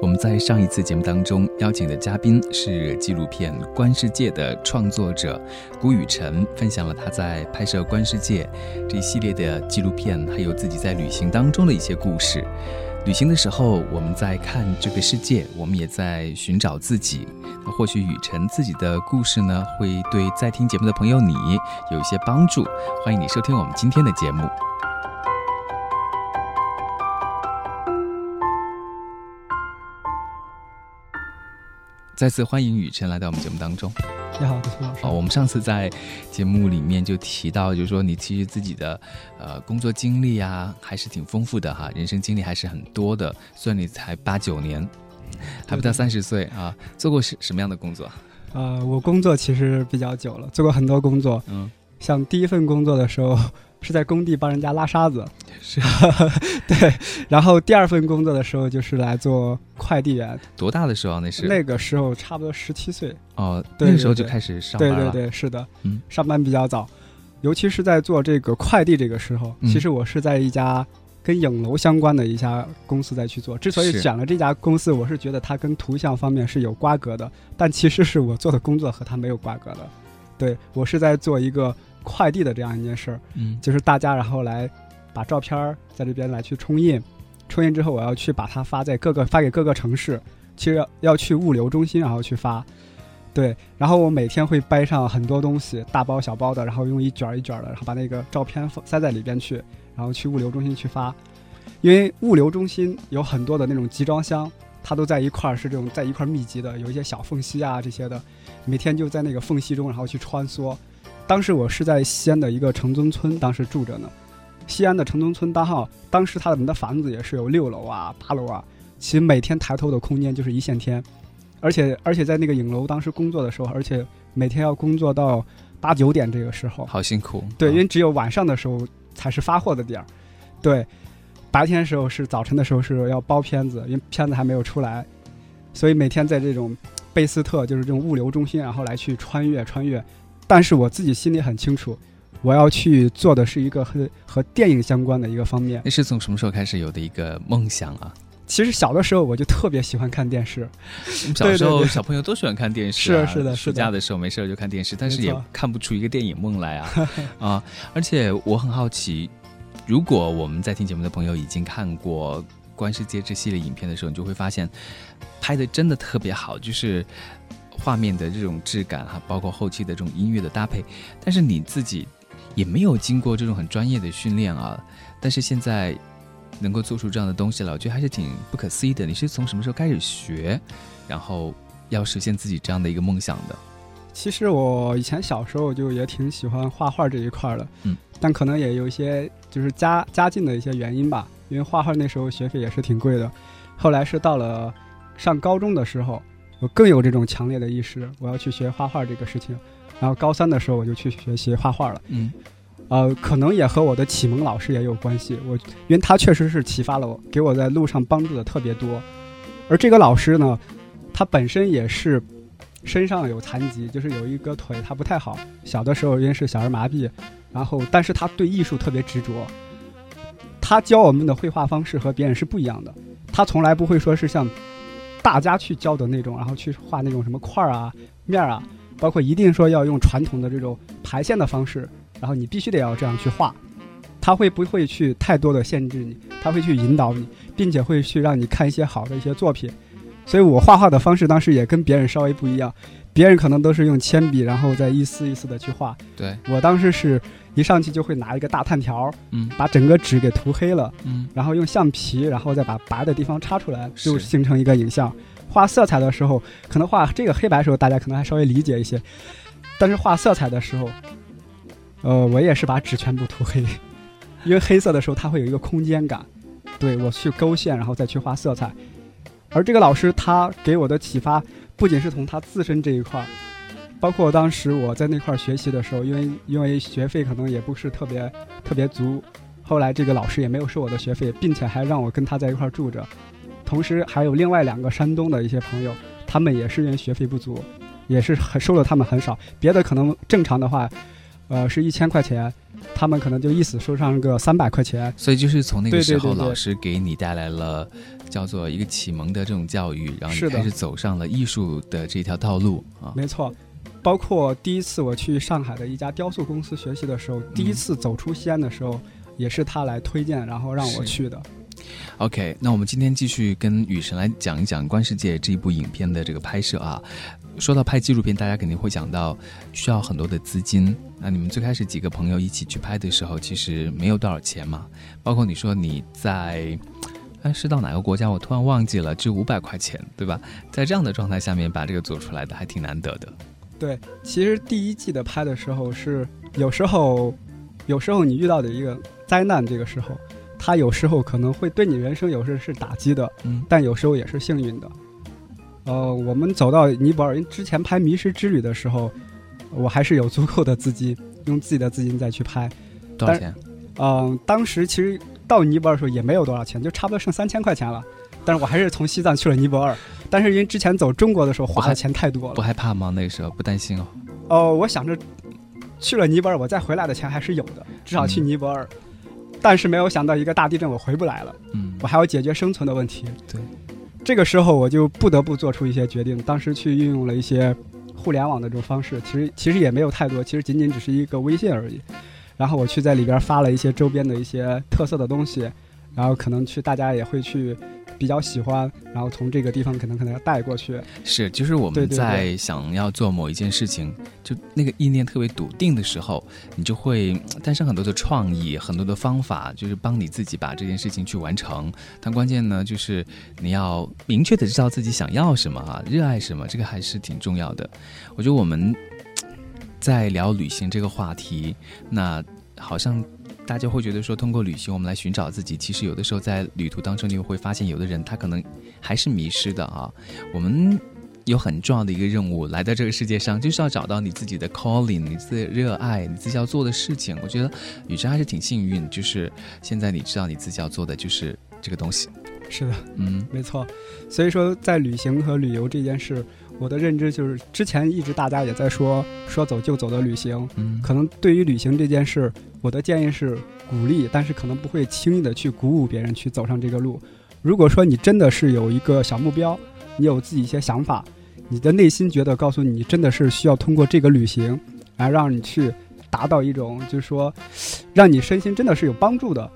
我们在上一次节目当中邀请的嘉宾是纪录片《观世界》的创作者谷雨辰，分享了他在拍摄《观世界》这一系列的纪录片，还有自己在旅行当中的一些故事。旅行的时候，我们在看这个世界，我们也在寻找自己。那或许雨辰自己的故事呢，会对在听节目的朋友你有一些帮助。欢迎你收听我们今天的节目。再次欢迎雨辰来到我们节目当中。你好，子聪老师。好，我们上次在节目里面就提到，就是说你其实自己的呃工作经历啊，还是挺丰富的哈，人生经历还是很多的。虽然你才八九年，还不到三十岁啊，做过什什么样的工作？呃，我工作其实比较久了，做过很多工作。嗯，像第一份工作的时候。是在工地帮人家拉沙子，是，对。然后第二份工作的时候就是来做快递员。多大的时候那是？那个时候差不多十七岁。哦，那个时候就开始上班了。对对对，是的，嗯，上班比较早，尤其是在做这个快递这个时候。其实我是在一家跟影楼相关的一家公司在去做。之所以选了这家公司，我是觉得它跟图像方面是有瓜葛的，但其实是我做的工作和它没有瓜葛的。对我是在做一个。快递的这样一件事儿，嗯，就是大家然后来把照片在这边来去冲印，冲印之后我要去把它发在各个发给各个城市，其实要要去物流中心然后去发，对，然后我每天会掰上很多东西，大包小包的，然后用一卷一卷的，然后把那个照片塞在里边去，然后去物流中心去发，因为物流中心有很多的那种集装箱，它都在一块儿是这种在一块密集的，有一些小缝隙啊这些的，每天就在那个缝隙中然后去穿梭。当时我是在西安的一个城中村，当时住着呢。西安的城中村，八号当时他们的房子也是有六楼啊、八楼啊，其实每天抬头的空间就是一线天。而且而且在那个影楼当时工作的时候，而且每天要工作到八九点这个时候，好辛苦。对，因为只有晚上的时候才是发货的点儿。对，白天的时候是早晨的时候是要包片子，因为片子还没有出来，所以每天在这种贝斯特就是这种物流中心，然后来去穿越穿越。但是我自己心里很清楚，我要去做的是一个和和电影相关的一个方面。那是从什么时候开始有的一个梦想啊？其实小的时候我就特别喜欢看电视。小时候小朋友都喜欢看电视，是是的，暑假的时候没事就看电视，但是也看不出一个电影梦来啊 啊！而且我很好奇，如果我们在听节目的朋友已经看过《观世界》这系列影片的时候，你就会发现拍的真的特别好，就是。画面的这种质感哈，包括后期的这种音乐的搭配，但是你自己也没有经过这种很专业的训练啊，但是现在能够做出这样的东西了，我觉得还是挺不可思议的。你是从什么时候开始学，然后要实现自己这样的一个梦想的？其实我以前小时候就也挺喜欢画画这一块的，嗯，但可能也有一些就是家家境的一些原因吧，因为画画那时候学费也是挺贵的，后来是到了上高中的时候。我更有这种强烈的意识，我要去学画画这个事情。然后高三的时候，我就去学习画画了。嗯，呃，可能也和我的启蒙老师也有关系。我因为他确实是启发了我，给我在路上帮助的特别多。而这个老师呢，他本身也是身上有残疾，就是有一个腿他不太好。小的时候因为是小儿麻痹，然后但是他对艺术特别执着。他教我们的绘画方式和别人是不一样的。他从来不会说是像。大家去教的那种，然后去画那种什么块儿啊、面儿啊，包括一定说要用传统的这种排线的方式，然后你必须得要这样去画。他会不会去太多的限制你？他会去引导你，并且会去让你看一些好的一些作品。所以我画画的方式当时也跟别人稍微不一样，别人可能都是用铅笔，然后再一丝一丝的去画。对我当时是一上去就会拿一个大炭条，嗯，把整个纸给涂黑了，嗯，然后用橡皮，然后再把白的地方插出来，就形成一个影像。画色彩的时候，可能画这个黑白的时候，大家可能还稍微理解一些，但是画色彩的时候，呃，我也是把纸全部涂黑，因为黑色的时候它会有一个空间感，对我去勾线，然后再去画色彩。而这个老师他给我的启发，不仅是从他自身这一块儿，包括当时我在那块儿学习的时候，因为因为学费可能也不是特别特别足，后来这个老师也没有收我的学费，并且还让我跟他在一块儿住着。同时还有另外两个山东的一些朋友，他们也是因为学费不足，也是很收了他们很少。别的可能正常的话，呃，是一千块钱，他们可能就意思收上个三百块钱。所以就是从那个时候，老师给你带来了叫做一个启蒙的这种教育，然后你开始走上了艺术的这条道路啊。没错，包括第一次我去上海的一家雕塑公司学习的时候，第一次走出西安的时候，也是他来推荐，然后让我去的。OK，那我们今天继续跟雨神来讲一讲《观世界》这一部影片的这个拍摄啊。说到拍纪录片，大家肯定会想到需要很多的资金。那你们最开始几个朋友一起去拍的时候，其实没有多少钱嘛。包括你说你在，哎，是到哪个国家？我突然忘记了，只有五百块钱，对吧？在这样的状态下面把这个做出来的，还挺难得的。对，其实第一季的拍的时候是有时候，有时候你遇到的一个灾难，这个时候。他有时候可能会对你人生有时是打击的，嗯，但有时候也是幸运的。呃，我们走到尼泊尔，因为之前拍《迷失之旅》的时候，我还是有足够的资金，用自己的资金再去拍。多少钱？嗯，当时其实到尼泊尔的时候也没有多少钱，就差不多剩三千块钱了。但是我还是从西藏去了尼泊尔。但是因为之前走中国的时候花的钱太多了，不害怕吗？那个时候不担心哦。哦，我想着去了尼泊尔，我再回来的钱还是有的，至少去尼泊尔。但是没有想到一个大地震，我回不来了。嗯，我还要解决生存的问题。对，这个时候我就不得不做出一些决定。当时去运用了一些互联网的这种方式，其实其实也没有太多，其实仅仅只是一个微信而已。然后我去在里边发了一些周边的一些特色的东西，然后可能去大家也会去。比较喜欢，然后从这个地方可能可能要带过去。是，就是我们在想要做某一件事情，就那个意念特别笃定的时候，你就会诞生很多的创意，很多的方法，就是帮你自己把这件事情去完成。但关键呢，就是你要明确的知道自己想要什么啊，热爱什么，这个还是挺重要的。我觉得我们在聊旅行这个话题，那好像。大家会觉得说，通过旅行我们来寻找自己。其实有的时候在旅途当中，你又会发现有的人他可能还是迷失的啊。我们有很重要的一个任务，来到这个世界上就是要找到你自己的 calling，你自己热爱你自己要做的事情。我觉得雨辰还是挺幸运，就是现在你知道你自己要做的就是这个东西。是的，嗯，没错。所以说，在旅行和旅游这件事。我的认知就是，之前一直大家也在说说走就走的旅行，嗯，可能对于旅行这件事，我的建议是鼓励，但是可能不会轻易的去鼓舞别人去走上这个路。如果说你真的是有一个小目标，你有自己一些想法，你的内心觉得告诉你真的是需要通过这个旅行来让你去达到一种，就是说让你身心真的是有帮助的，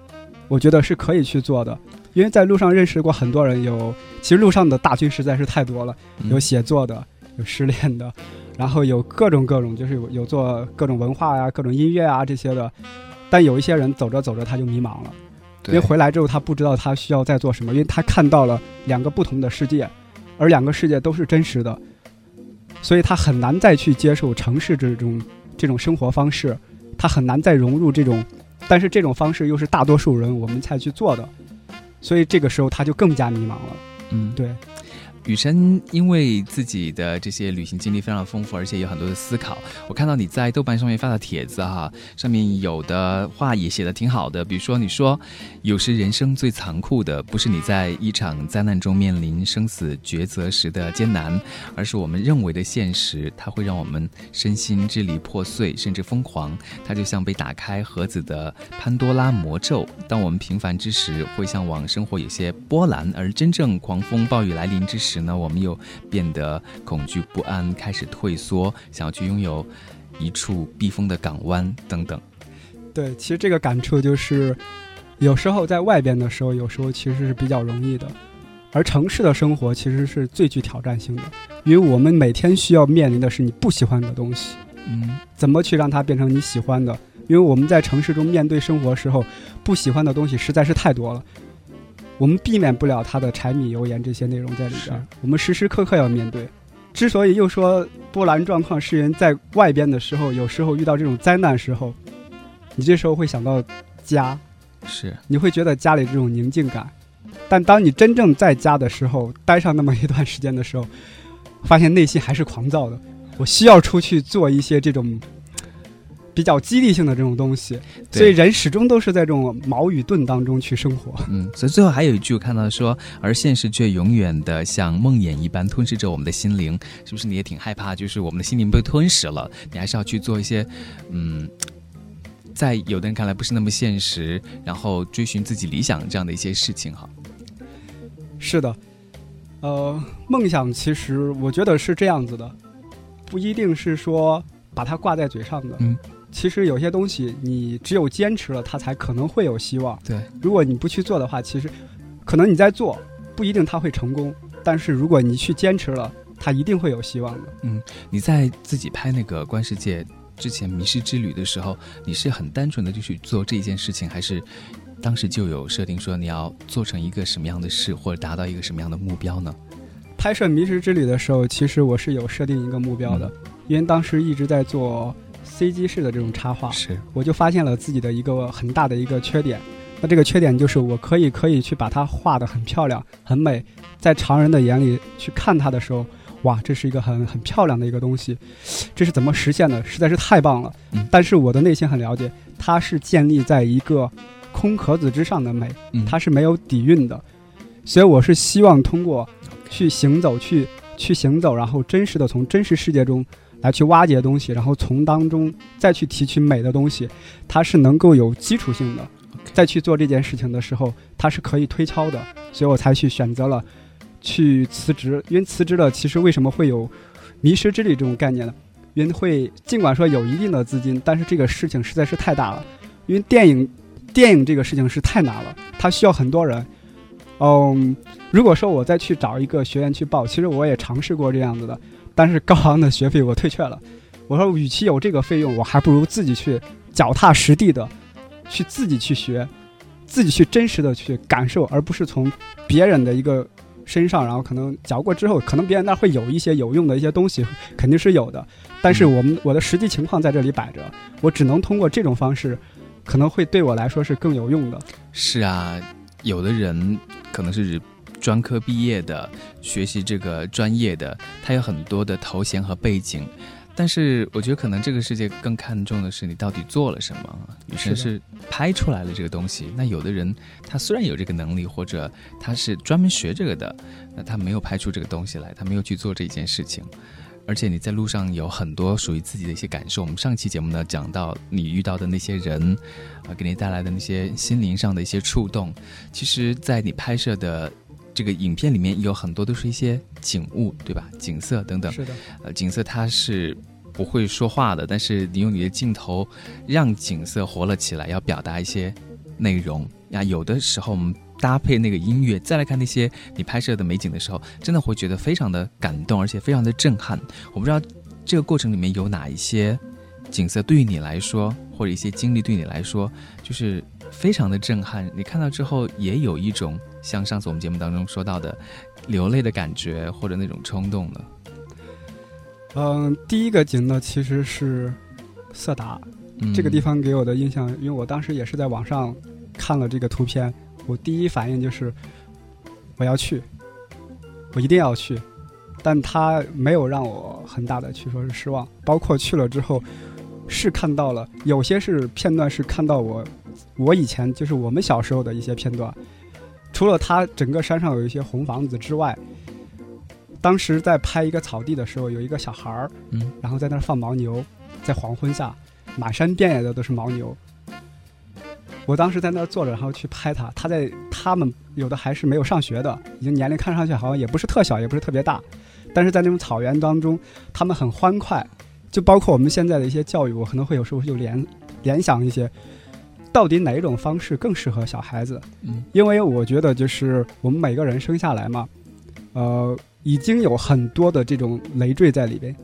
我觉得是可以去做的。因为在路上认识过很多人，有其实路上的大军实在是太多了，有写作的，有失恋的，然后有各种各种，就是有有做各种文化呀、各种音乐啊这些的。但有一些人走着走着他就迷茫了，因为回来之后他不知道他需要再做什么，因为他看到了两个不同的世界，而两个世界都是真实的，所以他很难再去接受城市这种这种生活方式，他很难再融入这种，但是这种方式又是大多数人我们才去做的。所以这个时候他就更加迷茫了。嗯，对。雨辰因为自己的这些旅行经历非常丰富，而且有很多的思考。我看到你在豆瓣上面发的帖子哈，上面有的话也写的挺好的。比如说，你说有时人生最残酷的不是你在一场灾难中面临生死抉择时的艰难，而是我们认为的现实，它会让我们身心支离破碎，甚至疯狂。它就像被打开盒子的潘多拉魔咒。当我们平凡之时，会向往生活有些波澜；而真正狂风暴雨来临之时，时呢，我们又变得恐惧不安，开始退缩，想要去拥有一处避风的港湾等等。对，其实这个感触就是，有时候在外边的时候，有时候其实是比较容易的，而城市的生活其实是最具挑战性的，因为我们每天需要面临的是你不喜欢的东西，嗯，怎么去让它变成你喜欢的？因为我们在城市中面对生活时候，不喜欢的东西实在是太多了。我们避免不了他的柴米油盐这些内容在里边，我们时时刻刻要面对。之所以又说波澜壮阔，是人在外边的时候，有时候遇到这种灾难时候，你这时候会想到家，是你会觉得家里这种宁静感。但当你真正在家的时候，待上那么一段时间的时候，发现内心还是狂躁的，我需要出去做一些这种。比较激励性的这种东西，所以人始终都是在这种矛与盾当中去生活。嗯，所以最后还有一句我看到说，而现实却永远的像梦魇一般吞噬着我们的心灵，是不是你也挺害怕？就是我们的心灵被吞噬了，你还是要去做一些，嗯，在有的人看来不是那么现实，然后追寻自己理想这样的一些事情哈。是的，呃，梦想其实我觉得是这样子的，不一定是说把它挂在嘴上的，嗯。其实有些东西，你只有坚持了，它才可能会有希望。对，如果你不去做的话，其实可能你在做，不一定它会成功。但是如果你去坚持了，它一定会有希望的。嗯，你在自己拍那个《观世界》之前《迷失之旅》的时候，你是很单纯的就去做这一件事情，还是当时就有设定说你要做成一个什么样的事，或者达到一个什么样的目标呢？拍摄《迷失之旅》的时候，其实我是有设定一个目标的，因为当时一直在做。CG 式的这种插画，是我就发现了自己的一个很大的一个缺点。那这个缺点就是我可以可以去把它画的很漂亮、很美，在常人的眼里去看它的时候，哇，这是一个很很漂亮的一个东西。这是怎么实现的？实在是太棒了。嗯，但是我的内心很了解，它是建立在一个空壳子之上的美，它是没有底蕴的。所以我是希望通过去行走，去去行走，然后真实的从真实世界中。来去挖掘东西，然后从当中再去提取美的东西，它是能够有基础性的。再去做这件事情的时候，它是可以推敲的，所以我才去选择了去辞职。因为辞职了，其实为什么会有迷失之旅这种概念呢？因为会尽管说有一定的资金，但是这个事情实在是太大了。因为电影电影这个事情是太难了，它需要很多人。嗯，如果说我再去找一个学院去报，其实我也尝试过这样子的。但是高昂的学费我退却了，我说与其有这个费用，我还不如自己去脚踏实地的，去自己去学，自己去真实的去感受，而不是从别人的一个身上，然后可能教过之后，可能别人那会有一些有用的一些东西，肯定是有的。但是我们我的实际情况在这里摆着，我只能通过这种方式，可能会对我来说是更有用的。是啊，有的人可能是。专科毕业的，学习这个专业的，他有很多的头衔和背景，但是我觉得可能这个世界更看重的是你到底做了什么。女生是拍出来了这个东西，那有的人他虽然有这个能力，或者他是专门学这个的，那他没有拍出这个东西来，他没有去做这件事情。而且你在路上有很多属于自己的一些感受。我们上期节目呢讲到你遇到的那些人，啊，给你带来的那些心灵上的一些触动，其实，在你拍摄的。这个影片里面有很多都是一些景物，对吧？景色等等。是的。呃，景色它是不会说话的，但是你用你的镜头让景色活了起来，要表达一些内容呀。有的时候我们搭配那个音乐，再来看那些你拍摄的美景的时候，真的会觉得非常的感动，而且非常的震撼。我不知道这个过程里面有哪一些景色对于你来说，或者一些经历对你来说，就是非常的震撼。你看到之后也有一种。像上次我们节目当中说到的，流泪的感觉或者那种冲动呢？嗯，第一个景呢其实是色达，这个地方给我的印象，因为我当时也是在网上看了这个图片，我第一反应就是我要去，我一定要去，但他没有让我很大的去说是失望，包括去了之后是看到了有些是片段是看到我我以前就是我们小时候的一些片段。除了它整个山上有一些红房子之外，当时在拍一个草地的时候，有一个小孩儿，嗯，然后在那儿放牦牛，在黄昏下，满山遍野的都是牦牛。我当时在那儿坐着，然后去拍他。他在他们有的还是没有上学的，已经年龄看上去好像也不是特小，也不是特别大，但是在那种草原当中，他们很欢快。就包括我们现在的一些教育，我可能会有时候就联联想一些。到底哪一种方式更适合小孩子？嗯，因为我觉得就是我们每个人生下来嘛，呃，已经有很多的这种累赘在里边，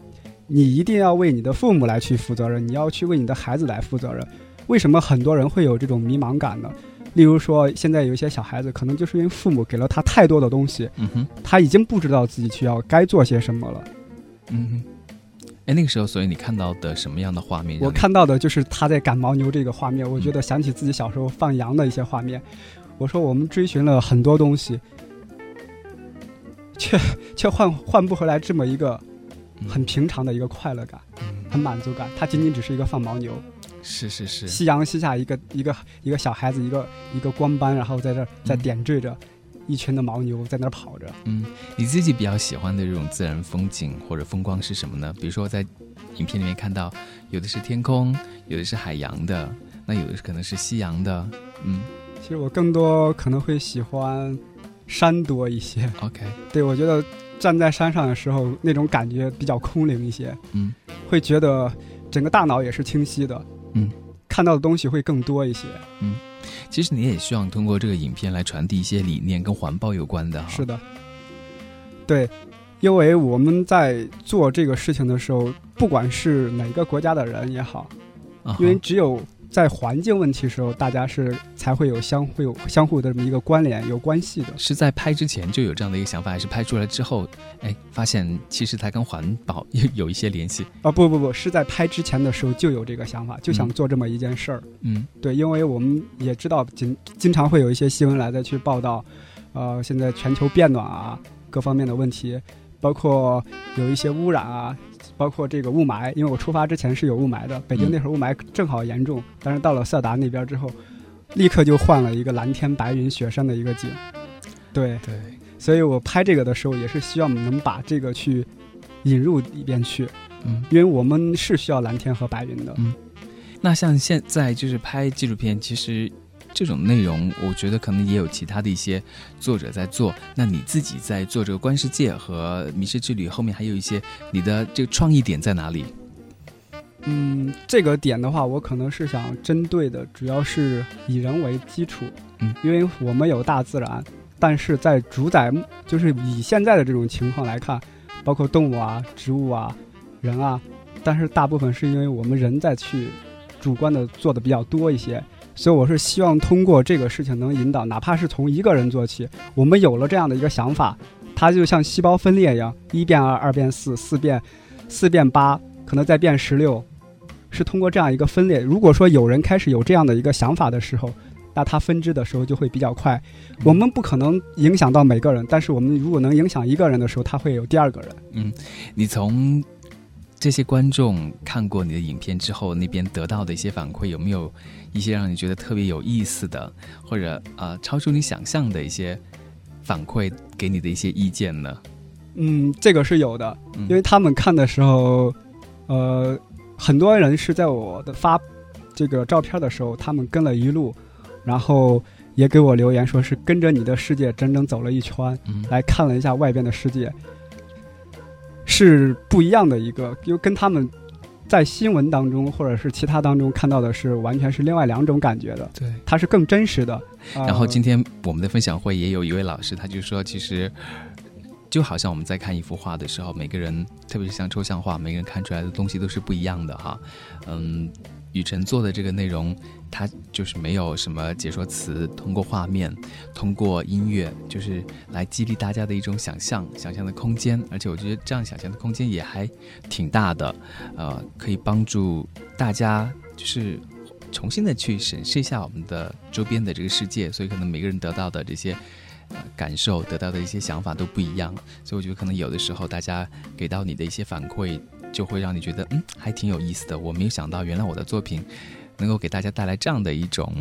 你一定要为你的父母来去负责任，你要去为你的孩子来负责任。为什么很多人会有这种迷茫感呢？例如说，现在有一些小孩子，可能就是因为父母给了他太多的东西，嗯哼，他已经不知道自己需要该做些什么了，嗯哼。哎，那个时候，所以你看到的什么样的画面？我看到的就是他在赶牦牛这个画面，我觉得想起自己小时候放羊的一些画面。我说我们追寻了很多东西，却却换换不回来这么一个很平常的一个快乐感，很满足感。它仅仅只是一个放牦牛，是是是，夕阳西下，一个一个一个小孩子，一个一个光斑，然后在这在点缀着一群的牦牛在那儿跑着。嗯，你自己比较喜欢的这种自然风景或者风光是什么呢？比如说在影片里面看到，有的是天空，有的是海洋的，那有的可能是夕阳的。嗯，其实我更多可能会喜欢山多一些。OK，对我觉得站在山上的时候，那种感觉比较空灵一些。嗯，会觉得整个大脑也是清晰的。嗯，看到的东西会更多一些。嗯，其实你也希望通过这个影片来传递一些理念跟环保有关的哈。是的，对，因为我们在做这个事情的时候，不管是哪个国家的人也好，因为只有。在环境问题时候，大家是才会有相会有相互的这么一个关联，有关系的。是在拍之前就有这样的一个想法，还是拍出来之后，哎，发现其实它跟环保有有一些联系？啊，不不不，是在拍之前的时候就有这个想法，就想做这么一件事儿。嗯，对，因为我们也知道，经经常会有一些新闻来的去报道，呃，现在全球变暖啊，各方面的问题，包括有一些污染啊。包括这个雾霾，因为我出发之前是有雾霾的，北京那会儿雾霾正好严重，但是到了色达那边之后，立刻就换了一个蓝天白云雪山的一个景。对对，所以我拍这个的时候也是希望能把这个去引入里边去，嗯，因为我们是需要蓝天和白云的。嗯，那像现在就是拍纪录片，其实。这种内容，我觉得可能也有其他的一些作者在做。那你自己在做这个《观世界》和《迷失之旅》后面，还有一些你的这个创意点在哪里？嗯，这个点的话，我可能是想针对的，主要是以人为基础。嗯，因为我们有大自然，但是在主宰，就是以现在的这种情况来看，包括动物啊、植物啊、人啊，但是大部分是因为我们人在去主观的做的比较多一些。所以我是希望通过这个事情能引导，哪怕是从一个人做起，我们有了这样的一个想法，它就像细胞分裂一样，一变二，二变四，四变，四变八，可能再变十六，是通过这样一个分裂。如果说有人开始有这样的一个想法的时候，那它分支的时候就会比较快。我们不可能影响到每个人，但是我们如果能影响一个人的时候，他会有第二个人。嗯，你从。这些观众看过你的影片之后，那边得到的一些反馈，有没有一些让你觉得特别有意思的，或者呃超出你想象的一些反馈，给你的一些意见呢？嗯，这个是有的，因为他们看的时候，呃，很多人是在我的发这个照片的时候，他们跟了一路，然后也给我留言，说是跟着你的世界整整走了一圈，来看了一下外边的世界。是不一样的一个，就跟他们在新闻当中或者是其他当中看到的是完全是另外两种感觉的。对，它是更真实的。然后今天我们的分享会也有一位老师，他就说，其实就好像我们在看一幅画的时候，每个人，特别是像抽象画，每个人看出来的东西都是不一样的哈。嗯。雨辰做的这个内容，它就是没有什么解说词，通过画面，通过音乐，就是来激励大家的一种想象，想象的空间。而且我觉得这样想象的空间也还挺大的，呃，可以帮助大家就是重新的去审视一下我们的周边的这个世界。所以可能每个人得到的这些呃感受，得到的一些想法都不一样。所以我觉得可能有的时候大家给到你的一些反馈。就会让你觉得嗯，还挺有意思的。我没有想到，原来我的作品能够给大家带来这样的一种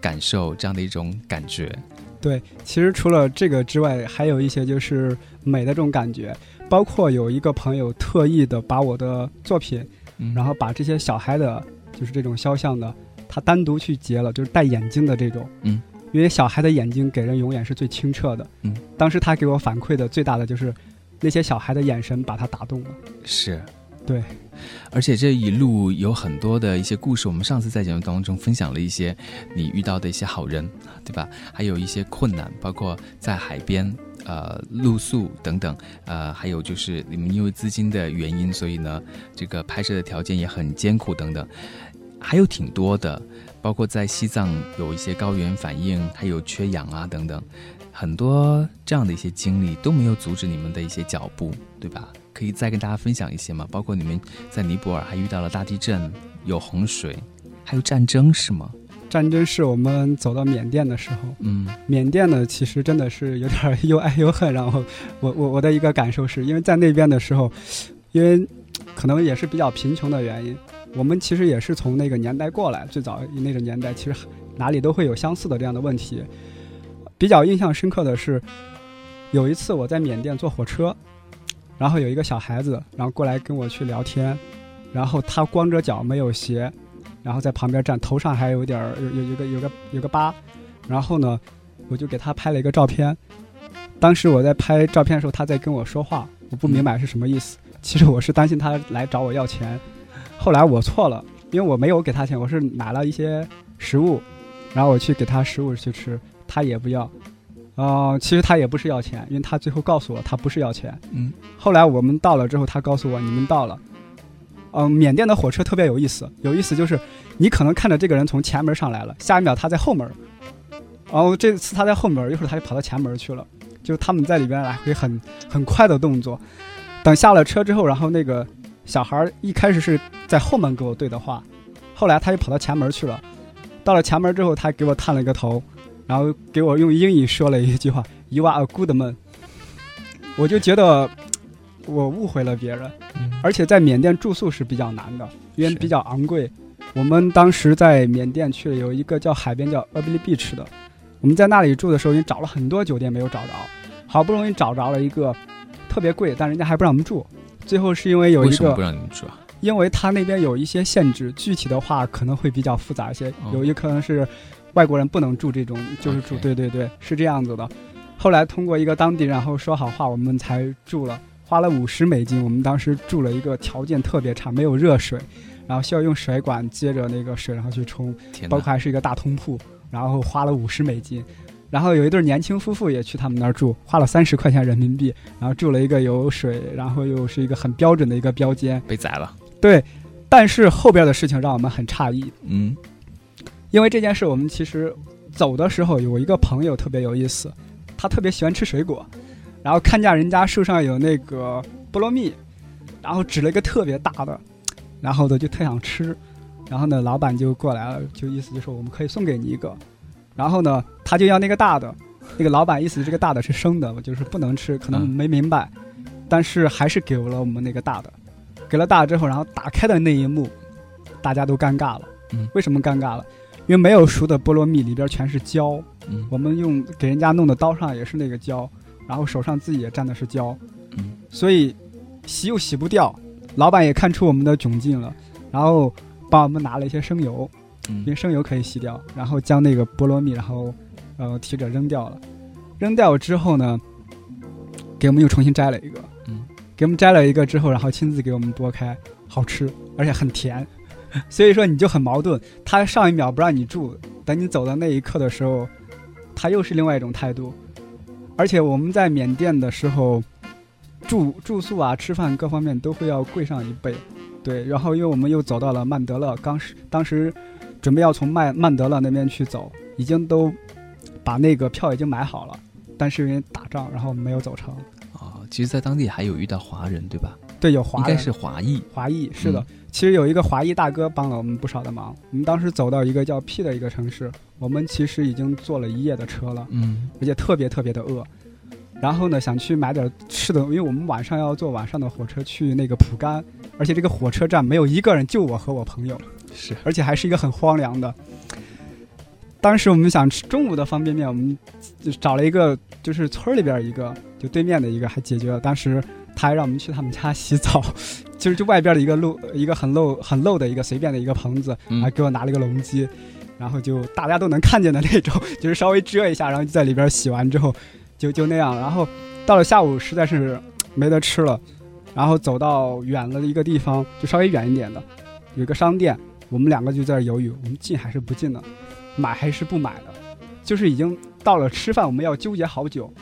感受，这样的一种感觉。对，其实除了这个之外，还有一些就是美的这种感觉。包括有一个朋友特意的把我的作品，然后把这些小孩的，就是这种肖像的，他单独去截了，就是戴眼镜的这种。嗯，因为小孩的眼睛给人永远是最清澈的。嗯，当时他给我反馈的最大的就是。那些小孩的眼神把他打动了，是，对，而且这一路有很多的一些故事。我们上次在节目当中分享了一些你遇到的一些好人，对吧？还有一些困难，包括在海边呃露宿等等，呃，还有就是你们因为资金的原因，所以呢，这个拍摄的条件也很艰苦等等，还有挺多的，包括在西藏有一些高原反应，还有缺氧啊等等。很多这样的一些经历都没有阻止你们的一些脚步，对吧？可以再跟大家分享一些吗？包括你们在尼泊尔还遇到了大地震，有洪水，还有战争，是吗？战争是我们走到缅甸的时候，嗯，缅甸呢其实真的是有点又爱又恨。然后我我我的一个感受是，因为在那边的时候，因为可能也是比较贫穷的原因，我们其实也是从那个年代过来，最早那个年代其实哪里都会有相似的这样的问题。比较印象深刻的是，有一次我在缅甸坐火车，然后有一个小孩子，然后过来跟我去聊天，然后他光着脚没有鞋。然后在旁边站，头上还有点儿有有有个有个有个疤，然后呢，我就给他拍了一个照片。当时我在拍照片的时候，他在跟我说话，我不明白是什么意思。其实我是担心他来找我要钱。后来我错了，因为我没有给他钱，我是买了一些食物，然后我去给他食物去吃，他也不要。呃，其实他也不是要钱，因为他最后告诉我他不是要钱。嗯。后来我们到了之后，他告诉我你们到了。嗯，缅甸的火车特别有意思，有意思就是，你可能看着这个人从前门上来了，下一秒他在后门，然后这次他在后门，一会儿他就跑到前门去了，就他们在里边来回很很快的动作。等下了车之后，然后那个小孩一开始是在后门给我对的话，后来他又跑到前门去了。到了前门之后，他给我探了一个头，然后给我用英语说了一句话：“You are a good man。”我就觉得。我误会了别人，而且在缅甸住宿是比较难的，因为比较昂贵。我们当时在缅甸去有一个叫海边叫 Abili Beach 的，我们在那里住的时候，已经找了很多酒店没有找着，好不容易找着了一个特别贵，但人家还不让我们住。最后是因为有一个不让你们住？因为他那边有一些限制，具体的话可能会比较复杂一些，有一可能是外国人不能住这种，就是住。对对对，是这样子的。后来通过一个当地，然后说好话，我们才住了。花了五十美金，我们当时住了一个条件特别差，没有热水，然后需要用水管接着那个水然后去冲，包括还是一个大通铺，然后花了五十美金，然后有一对年轻夫妇也去他们那儿住，花了三十块钱人民币，然后住了一个有水，然后又是一个很标准的一个标间，被宰了。对，但是后边的事情让我们很诧异，嗯，因为这件事我们其实走的时候有一个朋友特别有意思，他特别喜欢吃水果。然后看见人家树上有那个菠萝蜜，然后指了一个特别大的，然后呢就特想吃，然后呢老板就过来了，就意思就说我们可以送给你一个，然后呢他就要那个大的，那个老板意思这个大的是生的，我就是不能吃，可能没明白，但是还是给了我们那个大的，给了大的之后，然后打开的那一幕，大家都尴尬了，为什么尴尬了？因为没有熟的菠萝蜜里边全是胶，我们用给人家弄的刀上也是那个胶。然后手上自己也沾的是胶，嗯，所以洗又洗不掉。老板也看出我们的窘境了，然后帮我们拿了一些生油，因为生油可以洗掉。然后将那个菠萝蜜，然后呃提着扔掉了。扔掉之后呢，给我们又重新摘了一个，嗯，给我们摘了一个之后，然后亲自给我们剥开，好吃，而且很甜。所以说你就很矛盾，他上一秒不让你住，等你走的那一刻的时候，他又是另外一种态度。而且我们在缅甸的时候，住住宿啊、吃饭各方面都会要贵上一倍，对。然后因为我们又走到了曼德勒，当时当时准备要从曼曼德勒那边去走，已经都把那个票已经买好了，但是因为打仗，然后没有走成。啊，其实，在当地还有遇到华人，对吧？对，有华，应该是华裔。华裔是的，其实有一个华裔大哥帮了我们不少的忙。我们当时走到一个叫 P 的一个城市。我们其实已经坐了一夜的车了，嗯，而且特别特别的饿，然后呢，想去买点吃的，因为我们晚上要坐晚上的火车去那个蒲甘，而且这个火车站没有一个人，就我和我朋友，是，而且还是一个很荒凉的。当时我们想吃中午的方便面，我们就找了一个，就是村里边一个，就对面的一个，还解决了。当时他还让我们去他们家洗澡，就是就外边的一个露，一个很露很露的一个随便的一个棚子，还给我拿了一个笼机。然后就大家都能看见的那种，就是稍微遮一下，然后就在里边洗完之后，就就那样。然后到了下午实在是没得吃了，然后走到远了的一个地方，就稍微远一点的，有一个商店，我们两个就在犹豫，我们进还是不进呢？买还是不买的？就是已经到了吃饭，我们要纠结好久。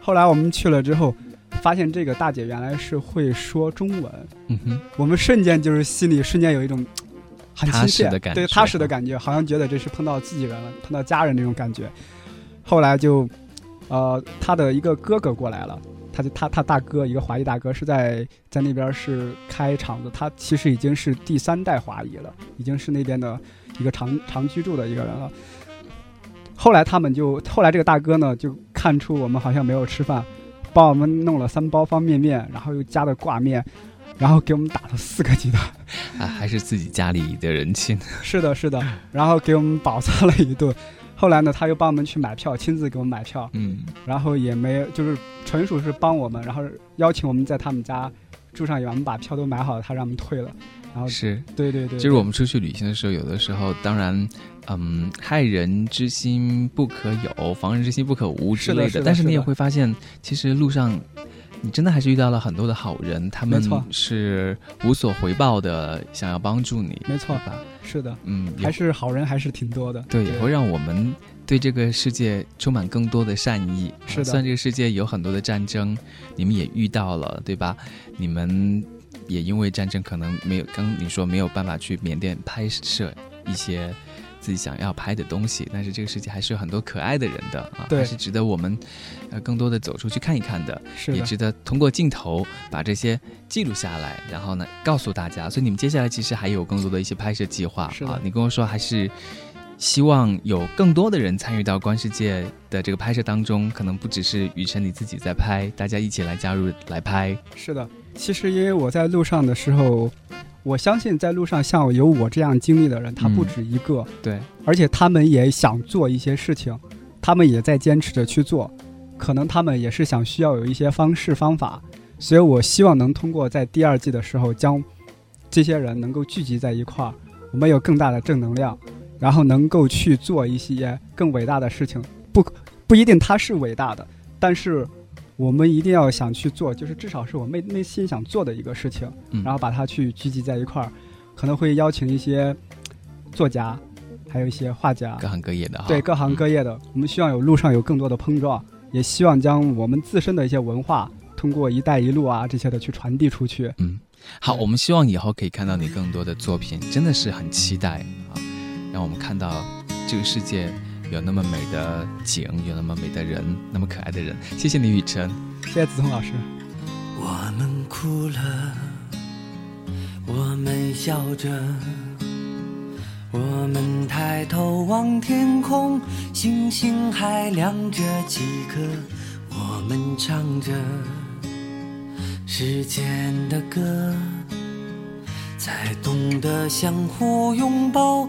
后来我们去了之后，发现这个大姐原来是会说中文，嗯哼，我们瞬间就是心里瞬间有一种。很亲切，对踏实的感觉，好像觉得这是碰到自己人了，碰到家人那种感觉。后来就，呃，他的一个哥哥过来了，他就他他大哥一个华裔大哥是在在那边是开厂子，他其实已经是第三代华裔了，已经是那边的一个长长居住的一个人了。后来他们就后来这个大哥呢就看出我们好像没有吃饭，帮我们弄了三包方便面，然后又加的挂面，然后给我们打了四个鸡蛋。啊，还是自己家里的人亲。是的，是的，然后给我们饱餐了一顿。后来呢，他又帮我们去买票，亲自给我们买票。嗯，然后也没就是纯属是帮我们，然后邀请我们在他们家住上一晚，我们把票都买好了，他让我们退了。然后是对对对，就是我们出去旅行的时候，有的时候当然，嗯，害人之心不可有，防人之心不可无之类的。但是你也会发现，其实路上你真的还是遇到了很多的好人，他们是无所回报的，想要帮助你。没错吧？是的，嗯，还是好人还是挺多的。对，也会让我们对这个世界充满更多的善意。是的，虽然这个世界有很多的战争，你们也遇到了，对吧？你们也因为战争可能没有，刚你说没有办法去缅甸拍摄一些。自己想要拍的东西，但是这个世界还是有很多可爱的人的啊，还是值得我们呃更多的走出去看一看的，是也值得通过镜头把这些记录下来，然后呢告诉大家。所以你们接下来其实还有更多的一些拍摄计划啊，你跟我说还是希望有更多的人参与到观世界的这个拍摄当中，可能不只是雨辰你自己在拍，大家一起来加入来拍。是的，其实因为我在路上的时候。我相信在路上像有我这样经历的人，他不止一个。对，而且他们也想做一些事情，他们也在坚持着去做。可能他们也是想需要有一些方式方法，所以我希望能通过在第二季的时候将这些人能够聚集在一块儿，我们有更大的正能量，然后能够去做一些更伟大的事情。不不一定他是伟大的，但是。我们一定要想去做，就是至少是我内内心想做的一个事情，然后把它去聚集在一块儿，可能会邀请一些作家，还有一些画家，各行各业的，对各行各业的。我们希望有路上有更多的碰撞，也希望将我们自身的一些文化通过“一带一路”啊这些的去传递出去。嗯，好，我们希望以后可以看到你更多的作品，真的是很期待啊，让我们看到这个世界。有那么美的景，有那么美的人，那么可爱的人。谢谢你，雨辰。谢谢子聪老师。我们哭了，我们笑着，我们抬头望天空，星星还亮着几颗。我们唱着时间的歌。才懂得相互拥抱，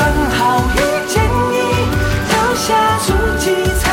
刚好。遇见你留下足迹才